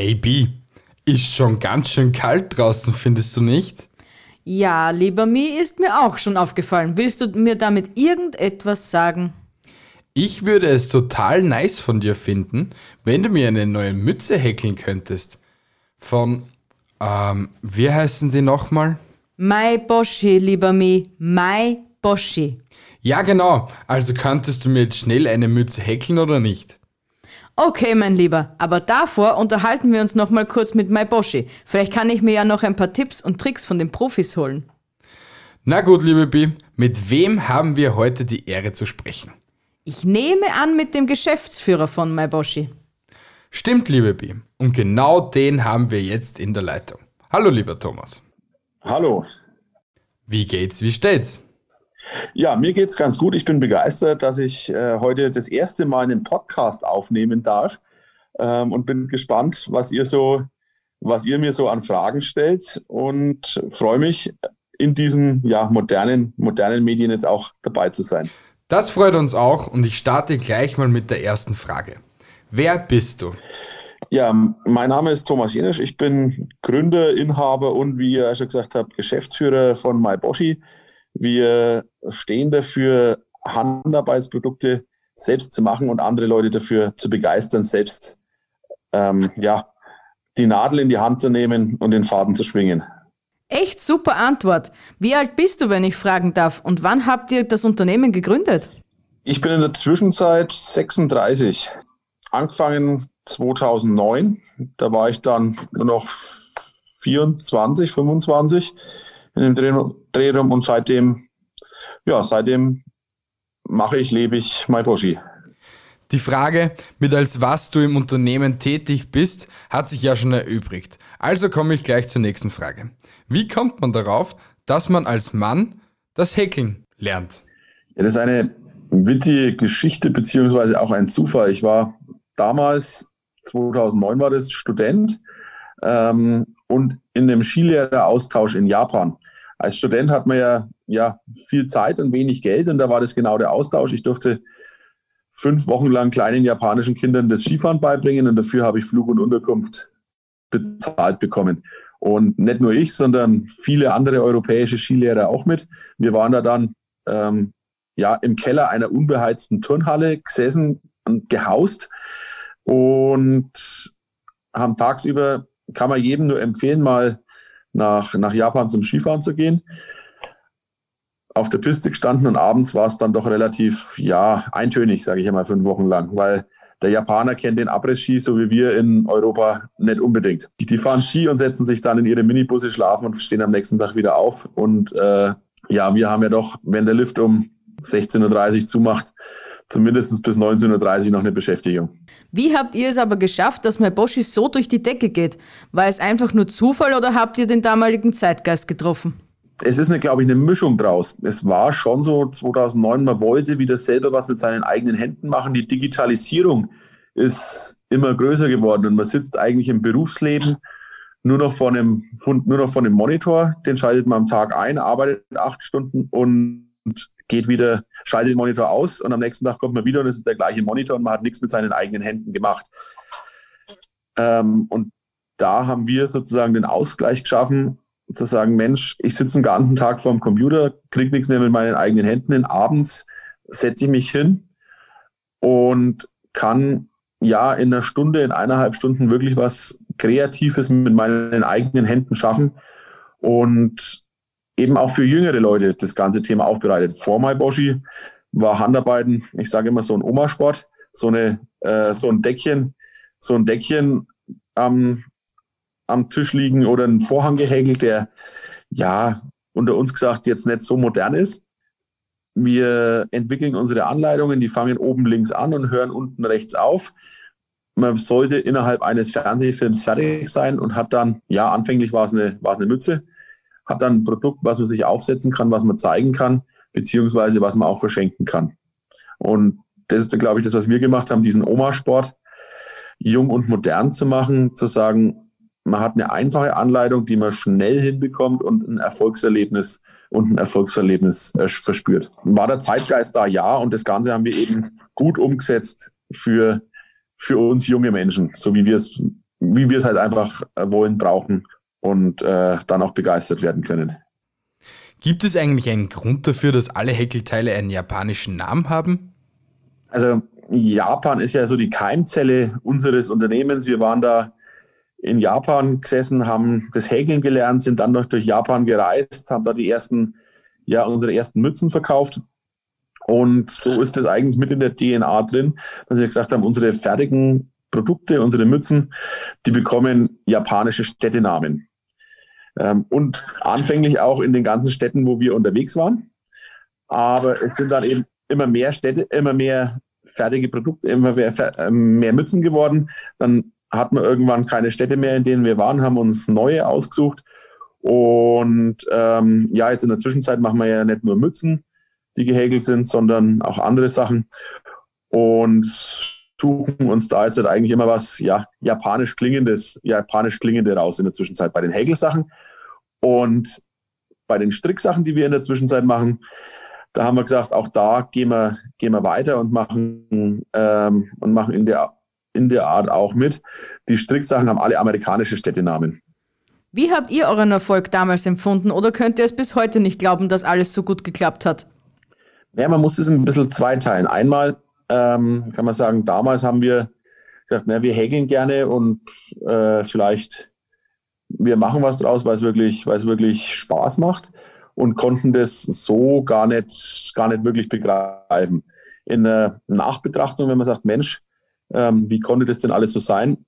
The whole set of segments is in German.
Hey B, ist schon ganz schön kalt draußen, findest du nicht? Ja, lieber Mi, ist mir auch schon aufgefallen. Willst du mir damit irgendetwas sagen? Ich würde es total nice von dir finden, wenn du mir eine neue Mütze häkeln könntest. Von, ähm, wie heißen die nochmal? Mai Boschi, lieber Mi, Mai Boschi. Ja, genau. Also könntest du mir jetzt schnell eine Mütze häkeln oder nicht? Okay, mein Lieber, aber davor unterhalten wir uns noch mal kurz mit Mai Boschi. Vielleicht kann ich mir ja noch ein paar Tipps und Tricks von den Profis holen. Na gut, liebe Bi, mit wem haben wir heute die Ehre zu sprechen? Ich nehme an mit dem Geschäftsführer von Mai Boschi. Stimmt, liebe Bi. Und genau den haben wir jetzt in der Leitung. Hallo, lieber Thomas. Hallo. Wie geht's, wie steht's? Ja, mir geht's ganz gut. Ich bin begeistert, dass ich äh, heute das erste Mal einen Podcast aufnehmen darf ähm, und bin gespannt, was ihr so, was ihr mir so an Fragen stellt und freue mich, in diesen ja, modernen, modernen Medien jetzt auch dabei zu sein. Das freut uns auch und ich starte gleich mal mit der ersten Frage. Wer bist du? Ja, mein Name ist Thomas Jenisch. Ich bin Gründer, Inhaber und, wie ihr schon gesagt habt, Geschäftsführer von MyBoshi. Wir stehen dafür, Handarbeitsprodukte selbst zu machen und andere Leute dafür zu begeistern, selbst ähm, ja, die Nadel in die Hand zu nehmen und den Faden zu schwingen. Echt super Antwort. Wie alt bist du, wenn ich fragen darf? Und wann habt ihr das Unternehmen gegründet? Ich bin in der Zwischenzeit 36. Angefangen 2009. Da war ich dann nur noch 24, 25 in dem Drehraum und seitdem, ja, seitdem mache ich, lebe ich MyBoshi. Die Frage, mit als was du im Unternehmen tätig bist, hat sich ja schon erübrigt. Also komme ich gleich zur nächsten Frage. Wie kommt man darauf, dass man als Mann das Häkeln lernt? Ja, das ist eine witzige Geschichte beziehungsweise auch ein Zufall. Ich war damals, 2009 war das, Student ähm, und in einem Skilehreraustausch in Japan. Als Student hat man ja, ja viel Zeit und wenig Geld und da war das genau der Austausch. Ich durfte fünf Wochen lang kleinen japanischen Kindern das Skifahren beibringen und dafür habe ich Flug und Unterkunft bezahlt bekommen. Und nicht nur ich, sondern viele andere europäische Skilehrer auch mit. Wir waren da dann ähm, ja im Keller einer unbeheizten Turnhalle gesessen und gehaust und haben tagsüber, kann man jedem nur empfehlen, mal nach, nach Japan zum Skifahren zu gehen. Auf der Piste gestanden und abends war es dann doch relativ, ja, eintönig, sage ich einmal, fünf Wochen lang, weil der Japaner kennt den Abriss-Ski, so wie wir in Europa, nicht unbedingt. Die fahren Ski und setzen sich dann in ihre Minibusse, schlafen und stehen am nächsten Tag wieder auf. Und äh, ja, wir haben ja doch, wenn der Lift um 16.30 Uhr zumacht, zumindest bis 19.30 Uhr noch eine Beschäftigung. Wie habt ihr es aber geschafft, dass mein Boschi so durch die Decke geht? War es einfach nur Zufall oder habt ihr den damaligen Zeitgeist getroffen? Es ist, eine, glaube ich, eine Mischung draus. Es war schon so 2009, man wollte wieder selber was mit seinen eigenen Händen machen. Die Digitalisierung ist immer größer geworden und man sitzt eigentlich im Berufsleben nur noch vor einem, nur noch vor einem Monitor. Den schaltet man am Tag ein, arbeitet acht Stunden und geht wieder, schaltet den Monitor aus und am nächsten Tag kommt man wieder und es ist der gleiche Monitor und man hat nichts mit seinen eigenen Händen gemacht. Ähm, und da haben wir sozusagen den Ausgleich geschaffen, zu sagen, Mensch, ich sitze den ganzen Tag vor dem Computer, kriege nichts mehr mit meinen eigenen Händen hin. Abends setze ich mich hin und kann ja in einer Stunde, in eineinhalb Stunden wirklich was Kreatives mit meinen eigenen Händen schaffen. Und eben auch für jüngere Leute das ganze Thema aufbereitet. Vor MyBoshi war Handarbeiten, ich sage immer so ein Omasport, so, eine, äh, so ein Deckchen, so ein Deckchen am, am Tisch liegen oder ein Vorhang gehäkelt, der ja unter uns gesagt jetzt nicht so modern ist. Wir entwickeln unsere Anleitungen, die fangen oben links an und hören unten rechts auf. Man sollte innerhalb eines Fernsehfilms fertig sein und hat dann, ja, anfänglich war es eine, war es eine Mütze, hat dann ein Produkt, was man sich aufsetzen kann, was man zeigen kann, beziehungsweise was man auch verschenken kann. Und das ist, glaube ich, das, was wir gemacht haben, diesen Oma-Sport jung und modern zu machen, zu sagen, man hat eine einfache Anleitung, die man schnell hinbekommt und ein Erfolgserlebnis und ein Erfolgserlebnis äh, verspürt. War der Zeitgeist da? Ja. Und das Ganze haben wir eben gut umgesetzt für, für uns junge Menschen, so wie wir es wie wir es halt einfach wollen, brauchen und äh, dann auch begeistert werden können. Gibt es eigentlich einen Grund dafür, dass alle Häkelteile einen japanischen Namen haben? Also Japan ist ja so die Keimzelle unseres Unternehmens. Wir waren da in Japan gesessen, haben das Häkeln gelernt, sind dann durch Japan gereist, haben da die ersten, ja, unsere ersten Mützen verkauft. Und so ist das eigentlich mit in der DNA drin, dass wir gesagt haben, unsere fertigen Produkte, unsere Mützen, die bekommen japanische Städtenamen. Ähm, und anfänglich auch in den ganzen Städten, wo wir unterwegs waren. Aber es sind dann eben immer mehr Städte, immer mehr fertige Produkte, immer mehr, ähm, mehr Mützen geworden. Dann hatten wir irgendwann keine Städte mehr, in denen wir waren, haben uns neue ausgesucht. Und ähm, ja, jetzt in der Zwischenzeit machen wir ja nicht nur Mützen, die gehäkelt sind, sondern auch andere Sachen. Und suchen uns da jetzt halt eigentlich immer was ja, japanisch klingendes, japanisch klingende raus in der Zwischenzeit bei den Häkelsachen. Und bei den Stricksachen, die wir in der Zwischenzeit machen, da haben wir gesagt, auch da gehen wir, gehen wir weiter und machen, ähm, und machen in, der, in der Art auch mit. Die Stricksachen haben alle amerikanische Städtenamen. Wie habt ihr euren Erfolg damals empfunden oder könnt ihr es bis heute nicht glauben, dass alles so gut geklappt hat? Ja, man muss es ein bisschen zweiteilen. Einmal ähm, kann man sagen, damals haben wir gesagt, na, wir häkeln gerne und äh, vielleicht wir machen was draus, weil es wirklich, wirklich Spaß macht und konnten das so gar nicht, gar nicht wirklich begreifen. In der Nachbetrachtung, wenn man sagt, Mensch, ähm, wie konnte das denn alles so sein?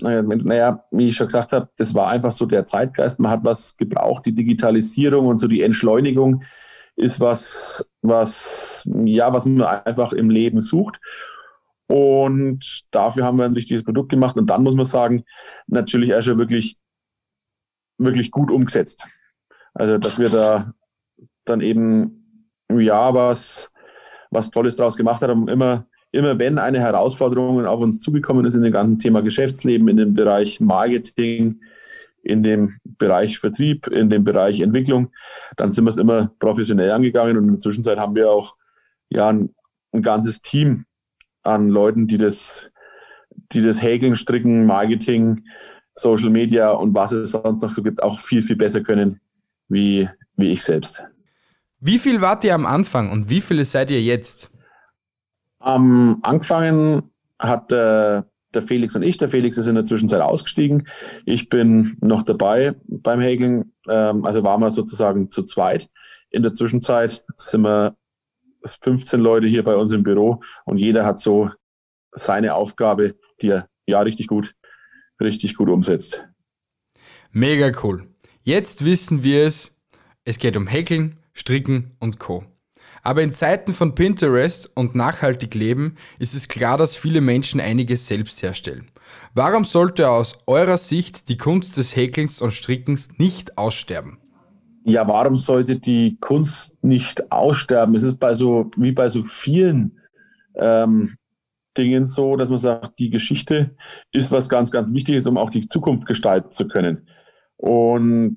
Naja, wie ich schon gesagt habe, das war einfach so der Zeitgeist. Man hat was gebraucht, die Digitalisierung und so die Entschleunigung ist was, was, ja, was man einfach im Leben sucht. Und dafür haben wir ein richtiges Produkt gemacht. Und dann muss man sagen, natürlich schon wirklich, wirklich gut umgesetzt. Also, dass wir da dann eben, ja, was, was Tolles draus gemacht haben. Immer, immer wenn eine Herausforderung auf uns zugekommen ist in dem ganzen Thema Geschäftsleben, in dem Bereich Marketing, in dem Bereich Vertrieb, in dem Bereich Entwicklung, dann sind wir es immer professionell angegangen und in der Zwischenzeit haben wir auch ja ein, ein ganzes Team an Leuten, die das, die das Häkeln, Stricken, Marketing, Social Media und was es sonst noch so gibt, auch viel, viel besser können wie, wie ich selbst. Wie viel wart ihr am Anfang und wie viele seid ihr jetzt? Am Anfang hat äh, der Felix und ich. Der Felix ist in der Zwischenzeit ausgestiegen. Ich bin noch dabei beim Häkeln. Ähm, also waren wir sozusagen zu zweit. In der Zwischenzeit sind wir 15 Leute hier bei uns im Büro und jeder hat so seine Aufgabe, die er ja richtig gut, richtig gut umsetzt. Mega cool. Jetzt wissen wir es. Es geht um Häkeln, Stricken und Co. Aber in Zeiten von Pinterest und nachhaltig leben ist es klar, dass viele Menschen einiges selbst herstellen. Warum sollte aus eurer Sicht die Kunst des Häkelns und Strickens nicht aussterben? Ja, warum sollte die Kunst nicht aussterben? Es ist bei so, wie bei so vielen ähm, Dingen so, dass man sagt, die Geschichte ist was ganz, ganz Wichtiges, um auch die Zukunft gestalten zu können. Und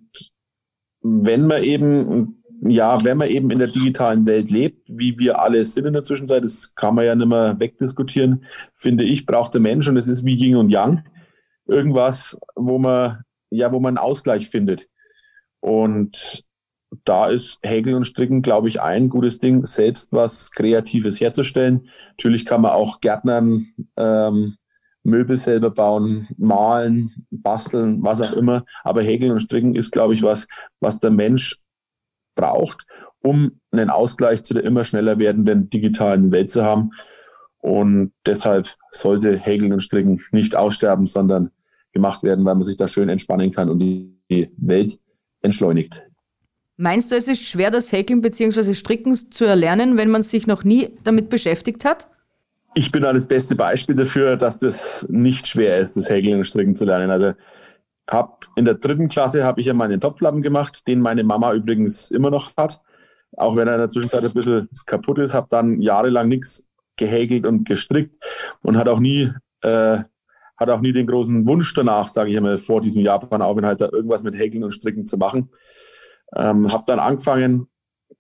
wenn man eben, ja, wenn man eben in der digitalen Welt lebt, wie wir alle sind in der Zwischenzeit, das kann man ja nicht mehr wegdiskutieren, finde ich, braucht der Mensch und es ist wie Yin und Yang. Irgendwas, wo man, ja, wo man einen Ausgleich findet. Und da ist Häkeln und Stricken, glaube ich, ein gutes Ding, selbst was Kreatives herzustellen. Natürlich kann man auch Gärtnern, ähm, Möbel selber bauen, malen, basteln, was auch immer. Aber Häkeln und Stricken ist, glaube ich, was, was der Mensch braucht, um einen Ausgleich zu der immer schneller werdenden digitalen Welt zu haben. Und deshalb sollte Häkeln und Stricken nicht aussterben, sondern gemacht werden, weil man sich da schön entspannen kann und die Welt entschleunigt. Meinst du, es ist schwer, das Häkeln bzw. Stricken zu erlernen, wenn man sich noch nie damit beschäftigt hat? Ich bin da das beste Beispiel dafür, dass das nicht schwer ist, das Häkeln und Stricken zu lernen. Also hab in der dritten Klasse habe ich ja meinen Topflappen gemacht, den meine Mama übrigens immer noch hat. Auch wenn er in der Zwischenzeit ein bisschen kaputt ist, habe dann jahrelang nichts gehäkelt und gestrickt und hat auch nie, äh, hat auch nie den großen Wunsch danach, sage ich einmal, vor diesem Japan-Aufenthalt da irgendwas mit Häkeln und Stricken zu machen. Ähm, habe dann angefangen,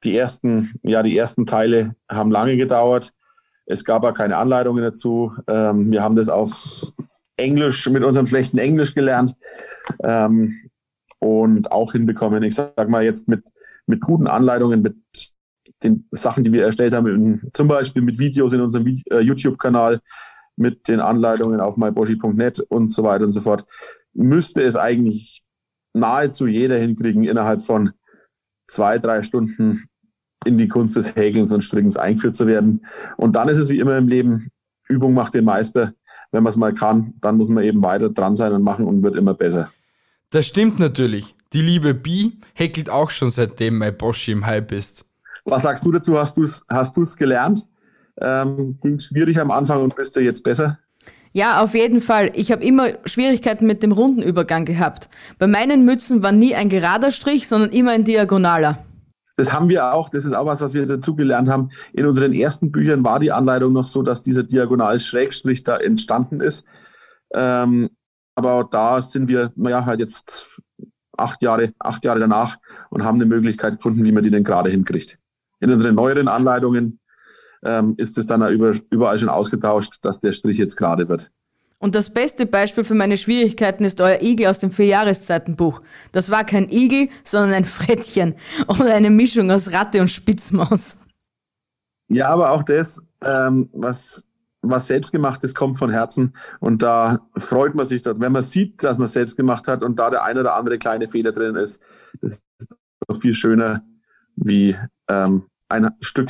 die ersten, ja, die ersten Teile haben lange gedauert. Es gab aber keine Anleitungen dazu. Ähm, wir haben das aus Englisch, mit unserem schlechten Englisch gelernt ähm, und auch hinbekommen. Ich sag mal jetzt mit, mit guten Anleitungen, mit den Sachen, die wir erstellt haben, zum Beispiel mit Videos in unserem äh, YouTube-Kanal, mit den Anleitungen auf myboshi.net und so weiter und so fort, müsste es eigentlich nahezu jeder hinkriegen, innerhalb von zwei, drei Stunden in die Kunst des Häkelns und Strickens eingeführt zu werden. Und dann ist es wie immer im Leben, Übung macht den Meister. Wenn man es mal kann, dann muss man eben weiter dran sein und machen und wird immer besser. Das stimmt natürlich. Die liebe Bi häkelt auch schon seitdem mein Boschi im Hype ist. Was sagst du dazu? Hast du es hast gelernt? Ähm, Ging es schwierig am Anfang und bist du jetzt besser? Ja, auf jeden Fall. Ich habe immer Schwierigkeiten mit dem runden Übergang gehabt. Bei meinen Mützen war nie ein gerader Strich, sondern immer ein diagonaler. Das haben wir auch, das ist auch was, was wir dazu gelernt haben. In unseren ersten Büchern war die Anleitung noch so, dass dieser Diagonal-Schrägstrich da entstanden ist. Ähm, aber da sind wir, naja, halt jetzt acht Jahre, acht Jahre danach und haben eine Möglichkeit gefunden, wie man die denn gerade hinkriegt. In unseren neueren Anleitungen ähm, ist es dann überall schon ausgetauscht, dass der Strich jetzt gerade wird. Und das beste Beispiel für meine Schwierigkeiten ist euer Igel aus dem Vierjahreszeitenbuch. Das war kein Igel, sondern ein Frettchen oder eine Mischung aus Ratte und Spitzmaus. Ja, aber auch das, ähm, was, was selbstgemacht ist, kommt von Herzen. Und da freut man sich dort, wenn man sieht, dass man selbst gemacht hat und da der eine oder andere kleine Fehler drin ist. Das ist doch viel schöner wie ähm, ein Stück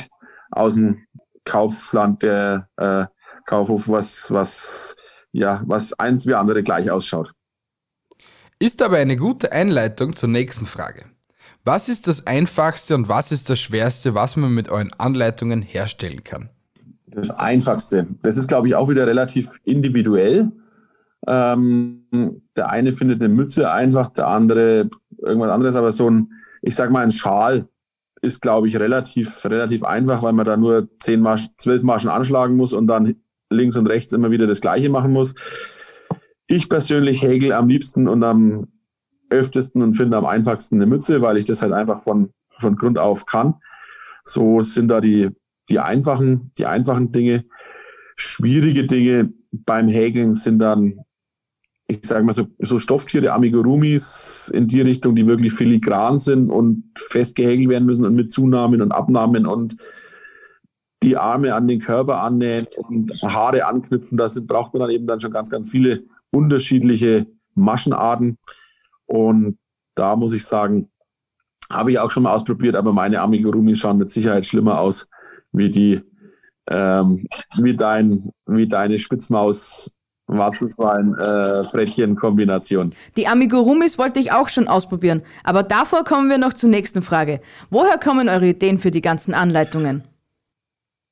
aus dem Kaufland der äh, Kaufhof, was, was ja, was eins wie andere gleich ausschaut. Ist aber eine gute Einleitung zur nächsten Frage. Was ist das Einfachste und was ist das Schwerste, was man mit euren Anleitungen herstellen kann? Das Einfachste, das ist, glaube ich, auch wieder relativ individuell. Ähm, der eine findet eine Mütze einfach, der andere irgendwas anderes, aber so ein, ich sag mal, ein Schal ist, glaube ich, relativ, relativ einfach, weil man da nur zehn Marsch, zwölf Marschen anschlagen muss und dann links und rechts immer wieder das Gleiche machen muss. Ich persönlich häkel am liebsten und am öftesten und finde am einfachsten eine Mütze, weil ich das halt einfach von, von Grund auf kann. So sind da die, die einfachen, die einfachen Dinge. Schwierige Dinge beim Häkeln sind dann, ich sage mal so, so Stofftiere, Amigurumis in die Richtung, die wirklich filigran sind und festgehäkelt werden müssen und mit Zunahmen und Abnahmen und die Arme an den Körper annähen und Haare anknüpfen. Da braucht man dann eben dann schon ganz, ganz viele unterschiedliche Maschenarten. Und da muss ich sagen, habe ich auch schon mal ausprobiert, aber meine Amigurumis schauen mit Sicherheit schlimmer aus wie die, ähm, wie dein, wie deine Spitzmaus Warzenzwein äh, Frettchen Kombination. Die Amigurumis wollte ich auch schon ausprobieren, aber davor kommen wir noch zur nächsten Frage. Woher kommen eure Ideen für die ganzen Anleitungen?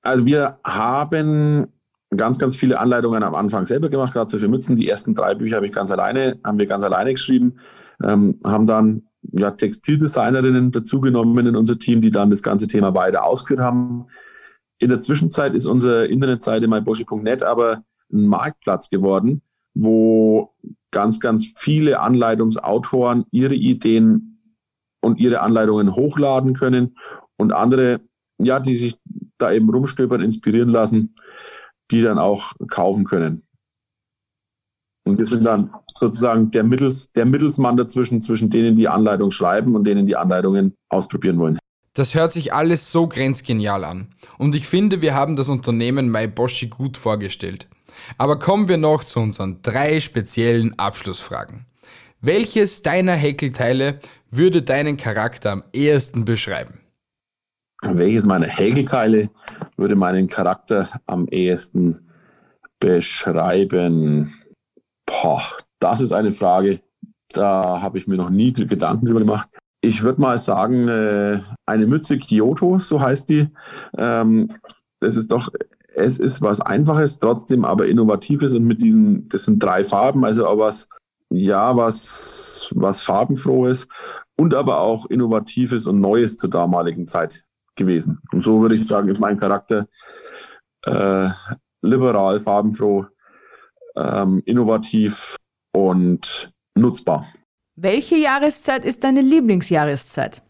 Also wir haben ganz, ganz viele Anleitungen am Anfang selber gemacht, gerade für Mützen. Die ersten drei Bücher habe ich ganz alleine, haben wir ganz alleine geschrieben, ähm, haben dann ja, Textildesignerinnen dazugenommen in unser Team, die dann das ganze Thema weiter ausgeführt haben. In der Zwischenzeit ist unsere Internetseite myboshi.net aber ein Marktplatz geworden, wo ganz, ganz viele Anleitungsautoren ihre Ideen und ihre Anleitungen hochladen können und andere, ja, die sich da eben rumstöbern, inspirieren lassen, die dann auch kaufen können. Und wir sind dann sozusagen der, Mittels, der Mittelsmann dazwischen, zwischen denen die Anleitung schreiben und denen die Anleitungen ausprobieren wollen. Das hört sich alles so grenzgenial an. Und ich finde, wir haben das Unternehmen MyBoshi gut vorgestellt. Aber kommen wir noch zu unseren drei speziellen Abschlussfragen. Welches deiner Häkelteile würde deinen Charakter am ehesten beschreiben? Welches meiner Häkelteile würde meinen Charakter am ehesten beschreiben? Boah, das ist eine Frage, da habe ich mir noch nie Gedanken drüber gemacht. Ich würde mal sagen, äh, eine Mütze Kyoto, so heißt die. Ähm, das ist doch, es ist was Einfaches, trotzdem aber Innovatives und mit diesen, das sind drei Farben, also auch was, ja, was, was farbenfrohes und aber auch Innovatives und Neues zur damaligen Zeit gewesen. Und so würde ich sagen, ist mein Charakter äh, liberal, farbenfroh, ähm, innovativ und nutzbar. Welche Jahreszeit ist deine Lieblingsjahreszeit?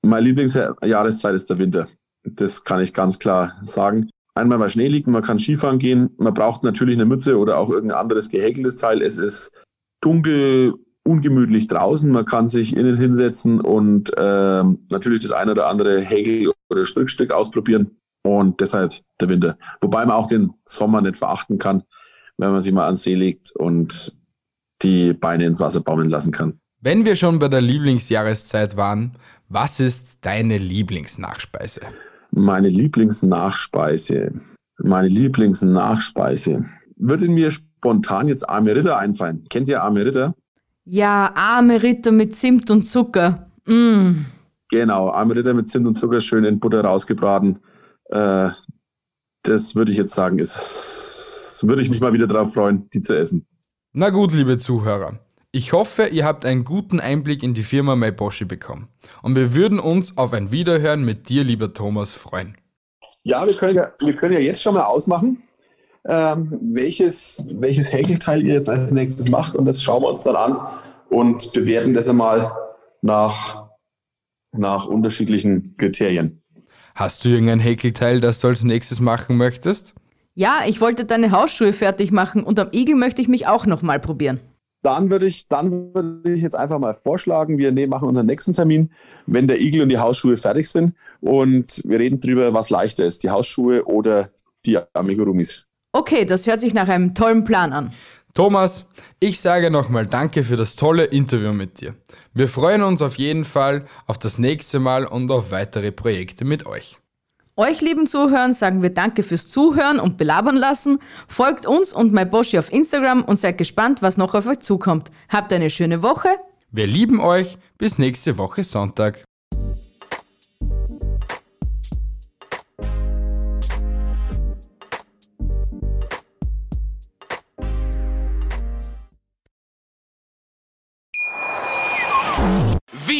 Meine Lieblingsjahreszeit ist der Winter. Das kann ich ganz klar sagen. einmal weil Schnee liegt, man kann Skifahren gehen. Man braucht natürlich eine Mütze oder auch irgendein anderes gehäkeltes Teil. Es ist dunkel, ungemütlich draußen. Man kann sich innen hinsetzen und äh, natürlich das eine oder andere Häkel- oder Strickstück ausprobieren. Und deshalb der Winter. Wobei man auch den Sommer nicht verachten kann, wenn man sich mal ans See legt und die Beine ins Wasser baumeln lassen kann. Wenn wir schon bei der Lieblingsjahreszeit waren, was ist deine Lieblingsnachspeise? Meine Lieblingsnachspeise. Meine Lieblingsnachspeise. Würde mir spontan jetzt Arme Ritter einfallen. Kennt ihr Arme Ritter? Ja, arme Ritter mit Zimt und Zucker. Mm. Genau, Arme Ritter mit Zimt und Zucker schön in Butter rausgebraten. Äh, das würde ich jetzt sagen, ist, würde ich mich mal wieder darauf freuen, die zu essen. Na gut, liebe Zuhörer. Ich hoffe, ihr habt einen guten Einblick in die Firma MyBoshi bekommen. Und wir würden uns auf ein Wiederhören mit dir, lieber Thomas, freuen. Ja, wir können ja, wir können ja jetzt schon mal ausmachen, ähm, welches, welches Häkelteil ihr jetzt als nächstes macht. Und das schauen wir uns dann an und bewerten das einmal nach, nach unterschiedlichen Kriterien. Hast du irgendein Häkelteil, das du als nächstes machen möchtest? Ja, ich wollte deine Hausschuhe fertig machen und am Igel möchte ich mich auch nochmal probieren. Dann würde ich, dann würde ich jetzt einfach mal vorschlagen, wir nehmen, machen unseren nächsten Termin, wenn der Igel und die Hausschuhe fertig sind und wir reden darüber, was leichter ist, die Hausschuhe oder die Amigurumis. Okay, das hört sich nach einem tollen Plan an. Thomas, ich sage nochmal Danke für das tolle Interview mit dir. Wir freuen uns auf jeden Fall auf das nächste Mal und auf weitere Projekte mit euch. Euch lieben Zuhörern sagen wir Danke fürs Zuhören und belabern lassen. Folgt uns und MyBoshi auf Instagram und seid gespannt, was noch auf euch zukommt. Habt eine schöne Woche. Wir lieben euch. Bis nächste Woche Sonntag.